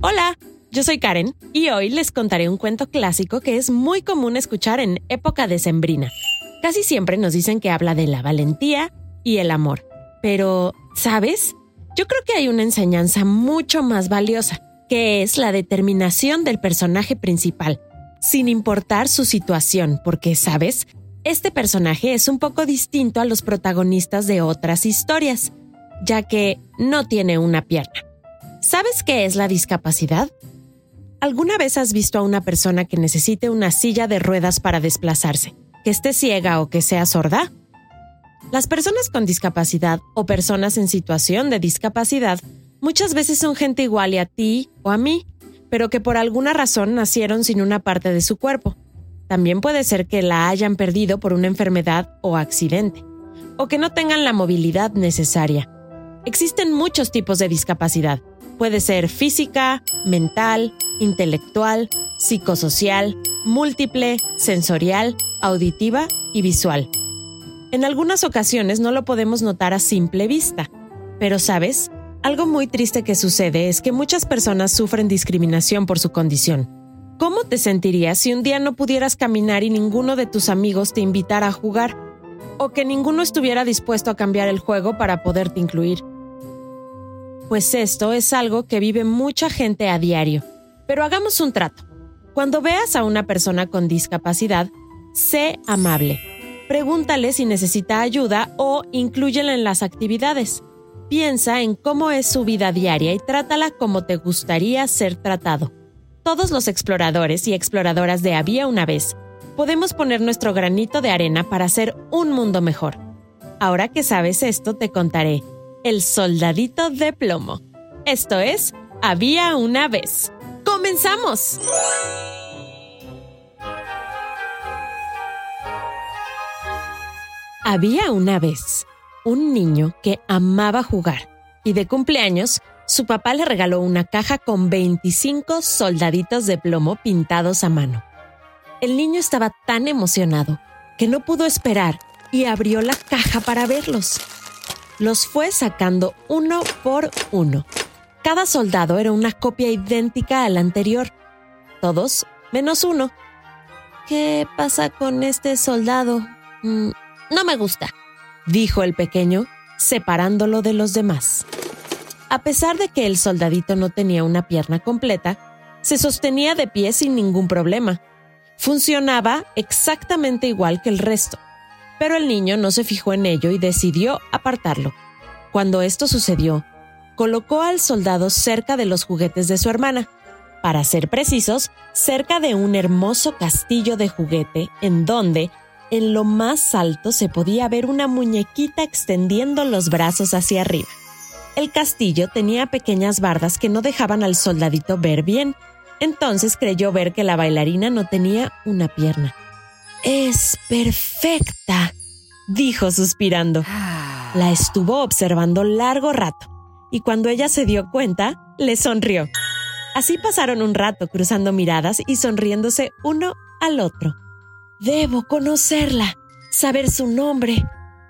Hola, yo soy Karen y hoy les contaré un cuento clásico que es muy común escuchar en época decembrina. Casi siempre nos dicen que habla de la valentía y el amor. Pero, ¿sabes? Yo creo que hay una enseñanza mucho más valiosa, que es la determinación del personaje principal, sin importar su situación, porque, ¿sabes? Este personaje es un poco distinto a los protagonistas de otras historias, ya que no tiene una pierna. ¿Sabes qué es la discapacidad? ¿Alguna vez has visto a una persona que necesite una silla de ruedas para desplazarse, que esté ciega o que sea sorda? Las personas con discapacidad o personas en situación de discapacidad muchas veces son gente igual a ti o a mí, pero que por alguna razón nacieron sin una parte de su cuerpo. También puede ser que la hayan perdido por una enfermedad o accidente, o que no tengan la movilidad necesaria. Existen muchos tipos de discapacidad. Puede ser física, mental, intelectual, psicosocial, múltiple, sensorial, auditiva y visual. En algunas ocasiones no lo podemos notar a simple vista, pero sabes, algo muy triste que sucede es que muchas personas sufren discriminación por su condición. ¿Cómo te sentirías si un día no pudieras caminar y ninguno de tus amigos te invitara a jugar? ¿O que ninguno estuviera dispuesto a cambiar el juego para poderte incluir? Pues esto es algo que vive mucha gente a diario. Pero hagamos un trato. Cuando veas a una persona con discapacidad, sé amable. Pregúntale si necesita ayuda o inclúyela en las actividades. Piensa en cómo es su vida diaria y trátala como te gustaría ser tratado. Todos los exploradores y exploradoras de Había una vez podemos poner nuestro granito de arena para hacer un mundo mejor. Ahora que sabes esto, te contaré El soldadito de plomo. Esto es Había una vez. ¡Comenzamos! Había una vez un niño que amaba jugar y de cumpleaños su papá le regaló una caja con 25 soldaditos de plomo pintados a mano. El niño estaba tan emocionado que no pudo esperar y abrió la caja para verlos. Los fue sacando uno por uno. Cada soldado era una copia idéntica a la anterior. Todos menos uno. ¿Qué pasa con este soldado? Mm, no me gusta, dijo el pequeño, separándolo de los demás. A pesar de que el soldadito no tenía una pierna completa, se sostenía de pie sin ningún problema. Funcionaba exactamente igual que el resto, pero el niño no se fijó en ello y decidió apartarlo. Cuando esto sucedió, colocó al soldado cerca de los juguetes de su hermana, para ser precisos, cerca de un hermoso castillo de juguete en donde en lo más alto se podía ver una muñequita extendiendo los brazos hacia arriba. El castillo tenía pequeñas bardas que no dejaban al soldadito ver bien, entonces creyó ver que la bailarina no tenía una pierna. Es perfecta, dijo suspirando. La estuvo observando largo rato, y cuando ella se dio cuenta, le sonrió. Así pasaron un rato cruzando miradas y sonriéndose uno al otro. Debo conocerla, saber su nombre.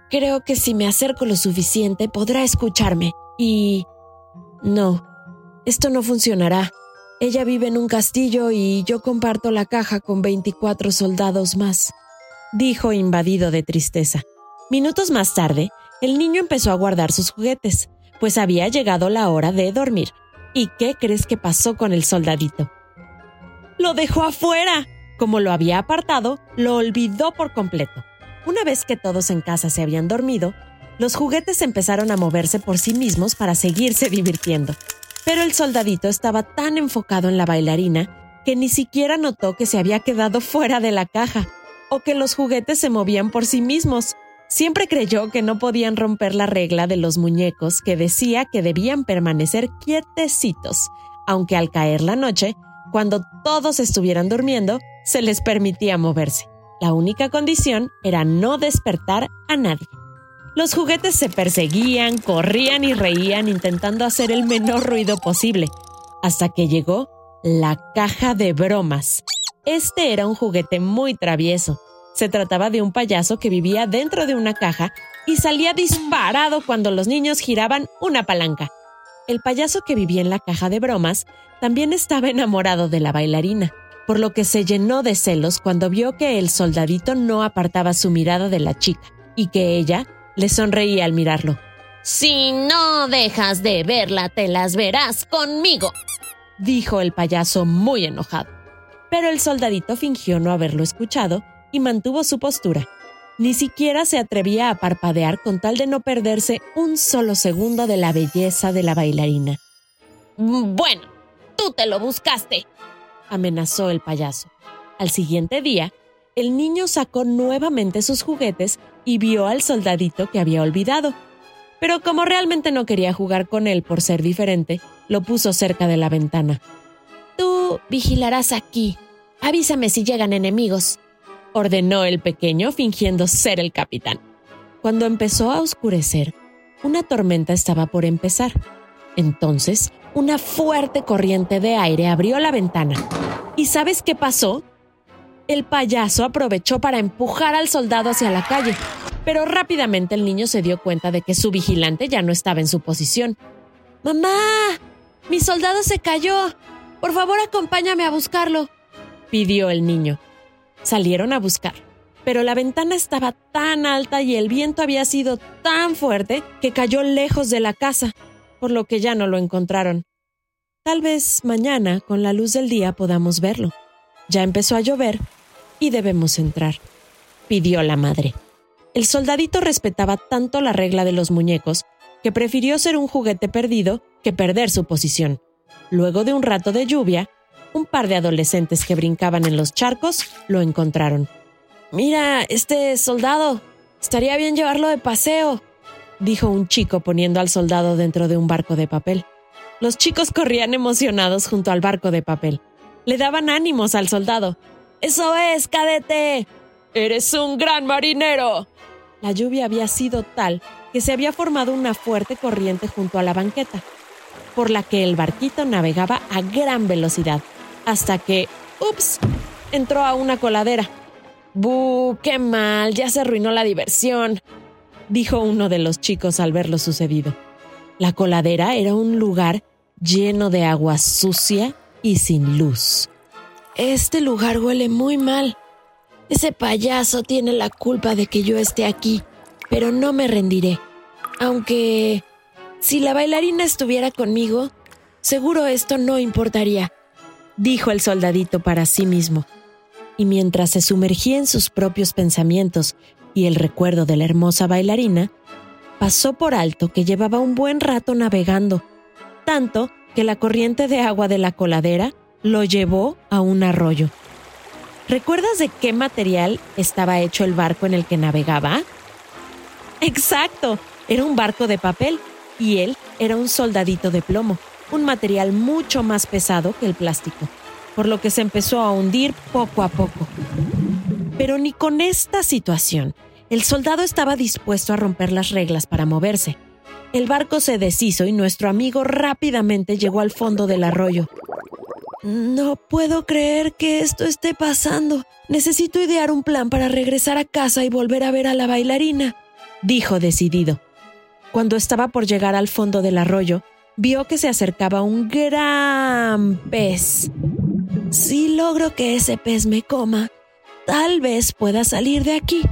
Creo que si me acerco lo suficiente podrá escucharme. Y... No, esto no funcionará. Ella vive en un castillo y yo comparto la caja con 24 soldados más, dijo invadido de tristeza. Minutos más tarde, el niño empezó a guardar sus juguetes, pues había llegado la hora de dormir. ¿Y qué crees que pasó con el soldadito? Lo dejó afuera. Como lo había apartado, lo olvidó por completo. Una vez que todos en casa se habían dormido, los juguetes empezaron a moverse por sí mismos para seguirse divirtiendo. Pero el soldadito estaba tan enfocado en la bailarina que ni siquiera notó que se había quedado fuera de la caja o que los juguetes se movían por sí mismos. Siempre creyó que no podían romper la regla de los muñecos que decía que debían permanecer quietecitos, aunque al caer la noche, cuando todos estuvieran durmiendo, se les permitía moverse. La única condición era no despertar a nadie. Los juguetes se perseguían, corrían y reían intentando hacer el menor ruido posible, hasta que llegó la caja de bromas. Este era un juguete muy travieso, se trataba de un payaso que vivía dentro de una caja y salía disparado cuando los niños giraban una palanca. El payaso que vivía en la caja de bromas también estaba enamorado de la bailarina, por lo que se llenó de celos cuando vio que el soldadito no apartaba su mirada de la chica y que ella le sonreía al mirarlo. Si no dejas de verla, te las verás conmigo, dijo el payaso muy enojado. Pero el soldadito fingió no haberlo escuchado y mantuvo su postura. Ni siquiera se atrevía a parpadear con tal de no perderse un solo segundo de la belleza de la bailarina. Bueno, tú te lo buscaste, amenazó el payaso. Al siguiente día, el niño sacó nuevamente sus juguetes y vio al soldadito que había olvidado. Pero como realmente no quería jugar con él por ser diferente, lo puso cerca de la ventana. Tú vigilarás aquí. Avísame si llegan enemigos, ordenó el pequeño fingiendo ser el capitán. Cuando empezó a oscurecer, una tormenta estaba por empezar. Entonces, una fuerte corriente de aire abrió la ventana. ¿Y sabes qué pasó? El payaso aprovechó para empujar al soldado hacia la calle, pero rápidamente el niño se dio cuenta de que su vigilante ya no estaba en su posición. ¡Mamá! ¡Mi soldado se cayó! Por favor, acompáñame a buscarlo, pidió el niño. Salieron a buscar, pero la ventana estaba tan alta y el viento había sido tan fuerte que cayó lejos de la casa, por lo que ya no lo encontraron. Tal vez mañana, con la luz del día, podamos verlo. Ya empezó a llover y debemos entrar, pidió la madre. El soldadito respetaba tanto la regla de los muñecos que prefirió ser un juguete perdido que perder su posición. Luego de un rato de lluvia, un par de adolescentes que brincaban en los charcos lo encontraron. Mira, este soldado. Estaría bien llevarlo de paseo, dijo un chico poniendo al soldado dentro de un barco de papel. Los chicos corrían emocionados junto al barco de papel. Le daban ánimos al soldado. Eso es, cadete. Eres un gran marinero. La lluvia había sido tal que se había formado una fuerte corriente junto a la banqueta, por la que el barquito navegaba a gran velocidad hasta que, ups, entró a una coladera. ¡Buh! ¡Qué mal! Ya se arruinó la diversión, dijo uno de los chicos al ver lo sucedido. La coladera era un lugar lleno de agua sucia y sin luz. Este lugar huele muy mal. Ese payaso tiene la culpa de que yo esté aquí, pero no me rendiré. Aunque, si la bailarina estuviera conmigo, seguro esto no importaría dijo el soldadito para sí mismo. Y mientras se sumergía en sus propios pensamientos y el recuerdo de la hermosa bailarina, pasó por alto que llevaba un buen rato navegando, tanto que la corriente de agua de la coladera lo llevó a un arroyo. ¿Recuerdas de qué material estaba hecho el barco en el que navegaba? Exacto, era un barco de papel y él era un soldadito de plomo un material mucho más pesado que el plástico, por lo que se empezó a hundir poco a poco. Pero ni con esta situación, el soldado estaba dispuesto a romper las reglas para moverse. El barco se deshizo y nuestro amigo rápidamente llegó al fondo del arroyo. No puedo creer que esto esté pasando. Necesito idear un plan para regresar a casa y volver a ver a la bailarina, dijo decidido. Cuando estaba por llegar al fondo del arroyo, vio que se acercaba un gran pez. Si logro que ese pez me coma, tal vez pueda salir de aquí.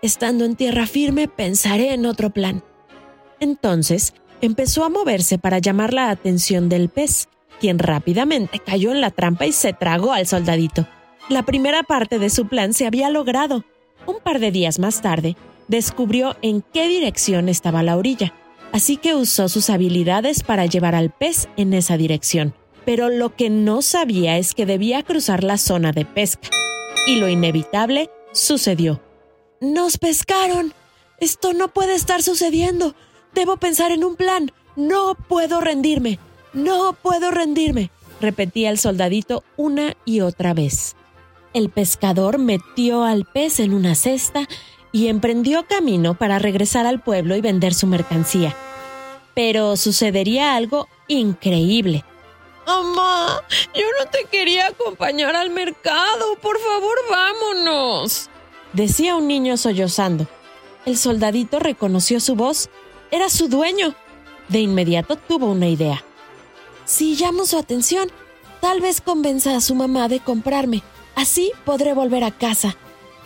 Estando en tierra firme, pensaré en otro plan. Entonces, empezó a moverse para llamar la atención del pez, quien rápidamente cayó en la trampa y se tragó al soldadito. La primera parte de su plan se había logrado. Un par de días más tarde, descubrió en qué dirección estaba la orilla, así que usó sus habilidades para llevar al pez en esa dirección. Pero lo que no sabía es que debía cruzar la zona de pesca. Y lo inevitable sucedió. Nos pescaron. Esto no puede estar sucediendo. Debo pensar en un plan. No puedo rendirme. No puedo rendirme, repetía el soldadito una y otra vez. El pescador metió al pez en una cesta y emprendió camino para regresar al pueblo y vender su mercancía. Pero sucedería algo increíble. Mamá, yo no te quería acompañar al mercado. Por favor, vámonos. Decía un niño sollozando. El soldadito reconoció su voz. Era su dueño. De inmediato tuvo una idea. Si llamo su atención, tal vez convenza a su mamá de comprarme. Así podré volver a casa.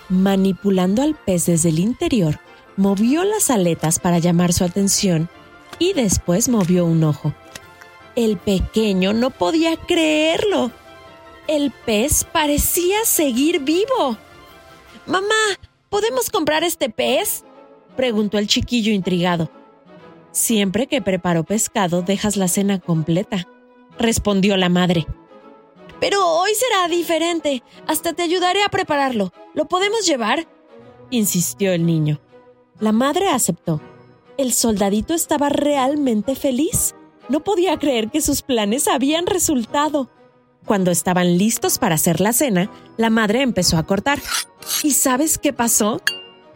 Manipulando al pez desde el interior, movió las aletas para llamar su atención y después movió un ojo. El pequeño no podía creerlo. El pez parecía seguir vivo. Mamá, ¿podemos comprar este pez? preguntó el chiquillo intrigado. Siempre que preparo pescado dejas la cena completa, respondió la madre. Pero hoy será diferente. Hasta te ayudaré a prepararlo. ¿Lo podemos llevar? insistió el niño. La madre aceptó. El soldadito estaba realmente feliz. No podía creer que sus planes habían resultado. Cuando estaban listos para hacer la cena, la madre empezó a cortar. ¿Y sabes qué pasó?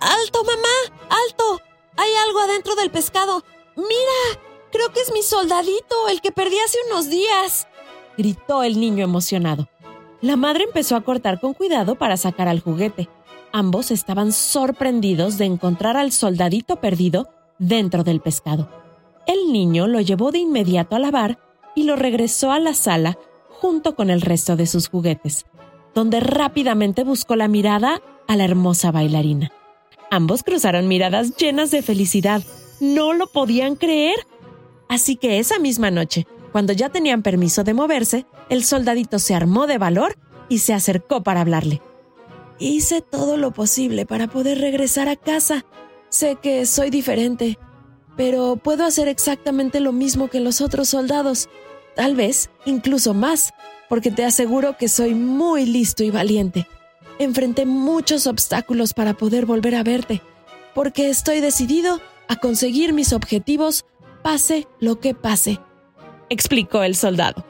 ¡Alto, mamá! ¡Alto! Hay algo adentro del pescado. Mira, creo que es mi soldadito, el que perdí hace unos días, gritó el niño emocionado. La madre empezó a cortar con cuidado para sacar al juguete. Ambos estaban sorprendidos de encontrar al soldadito perdido dentro del pescado. El niño lo llevó de inmediato a lavar y lo regresó a la sala junto con el resto de sus juguetes, donde rápidamente buscó la mirada a la hermosa bailarina. Ambos cruzaron miradas llenas de felicidad no lo podían creer. Así que esa misma noche, cuando ya tenían permiso de moverse, el soldadito se armó de valor y se acercó para hablarle. Hice todo lo posible para poder regresar a casa. Sé que soy diferente, pero puedo hacer exactamente lo mismo que los otros soldados. Tal vez incluso más, porque te aseguro que soy muy listo y valiente. Enfrenté muchos obstáculos para poder volver a verte, porque estoy decidido a conseguir mis objetivos, pase lo que pase, explicó el soldado.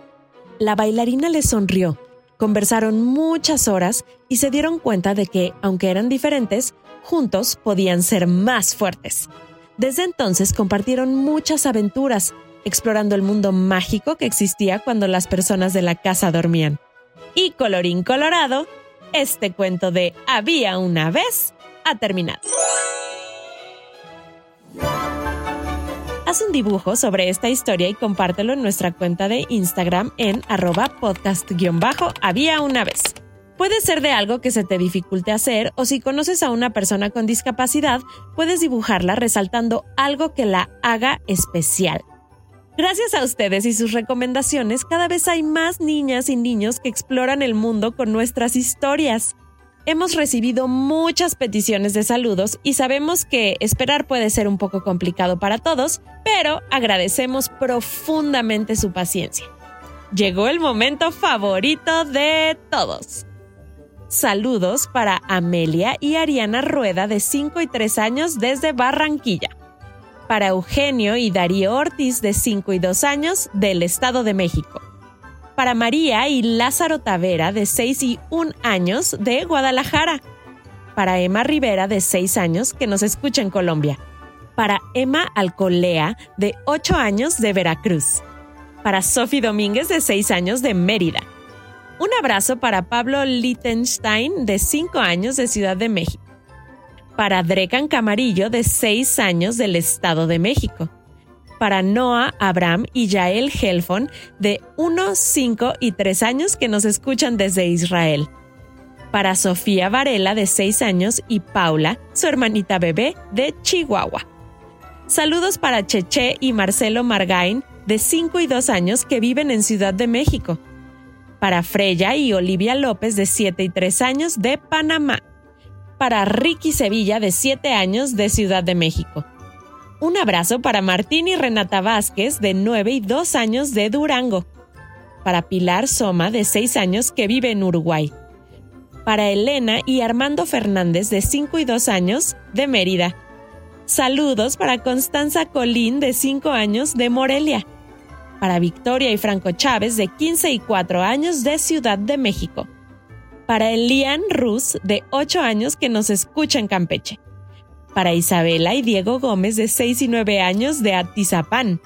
La bailarina le sonrió. Conversaron muchas horas y se dieron cuenta de que, aunque eran diferentes, juntos podían ser más fuertes. Desde entonces compartieron muchas aventuras, explorando el mundo mágico que existía cuando las personas de la casa dormían. Y colorín colorado, este cuento de Había una vez ha terminado. Haz un dibujo sobre esta historia y compártelo en nuestra cuenta de Instagram en arroba podcast-había una vez. Puede ser de algo que se te dificulte hacer o si conoces a una persona con discapacidad, puedes dibujarla resaltando algo que la haga especial. Gracias a ustedes y sus recomendaciones, cada vez hay más niñas y niños que exploran el mundo con nuestras historias. Hemos recibido muchas peticiones de saludos y sabemos que esperar puede ser un poco complicado para todos, pero agradecemos profundamente su paciencia. Llegó el momento favorito de todos. Saludos para Amelia y Ariana Rueda de 5 y 3 años desde Barranquilla. Para Eugenio y Darío Ortiz de 5 y 2 años del Estado de México para María y Lázaro Tavera, de 6 y 1 años, de Guadalajara. Para Emma Rivera, de 6 años, que nos escucha en Colombia. Para Emma Alcolea, de 8 años, de Veracruz. Para Sophie Domínguez, de 6 años, de Mérida. Un abrazo para Pablo Littenstein, de 5 años, de Ciudad de México. Para Drecan Camarillo, de 6 años, del Estado de México para Noah, Abraham y Yael Helfon de 1, 5 y 3 años que nos escuchan desde Israel. Para Sofía Varela de 6 años y Paula, su hermanita bebé, de Chihuahua. Saludos para Cheche y Marcelo Margain de 5 y 2 años que viven en Ciudad de México. Para Freya y Olivia López de 7 y 3 años de Panamá. Para Ricky Sevilla de 7 años de Ciudad de México. Un abrazo para Martín y Renata Vázquez de 9 y 2 años de Durango. Para Pilar Soma de 6 años que vive en Uruguay. Para Elena y Armando Fernández de 5 y 2 años de Mérida. Saludos para Constanza Colín de 5 años de Morelia. Para Victoria y Franco Chávez de 15 y 4 años de Ciudad de México. Para Elian Ruz de 8 años que nos escucha en Campeche para Isabela y Diego Gómez de 6 y 9 años de Atizapán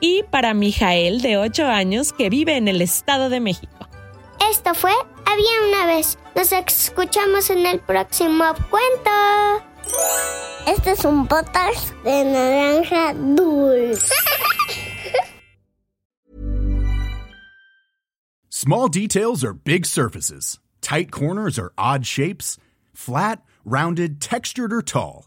y para Mijael de 8 años que vive en el Estado de México. Esto fue Había una vez. Nos escuchamos en el próximo cuento. Este es un podcast de naranja dulce. Small details are big surfaces. Tight corners are odd shapes. Flat, rounded, textured, or tall.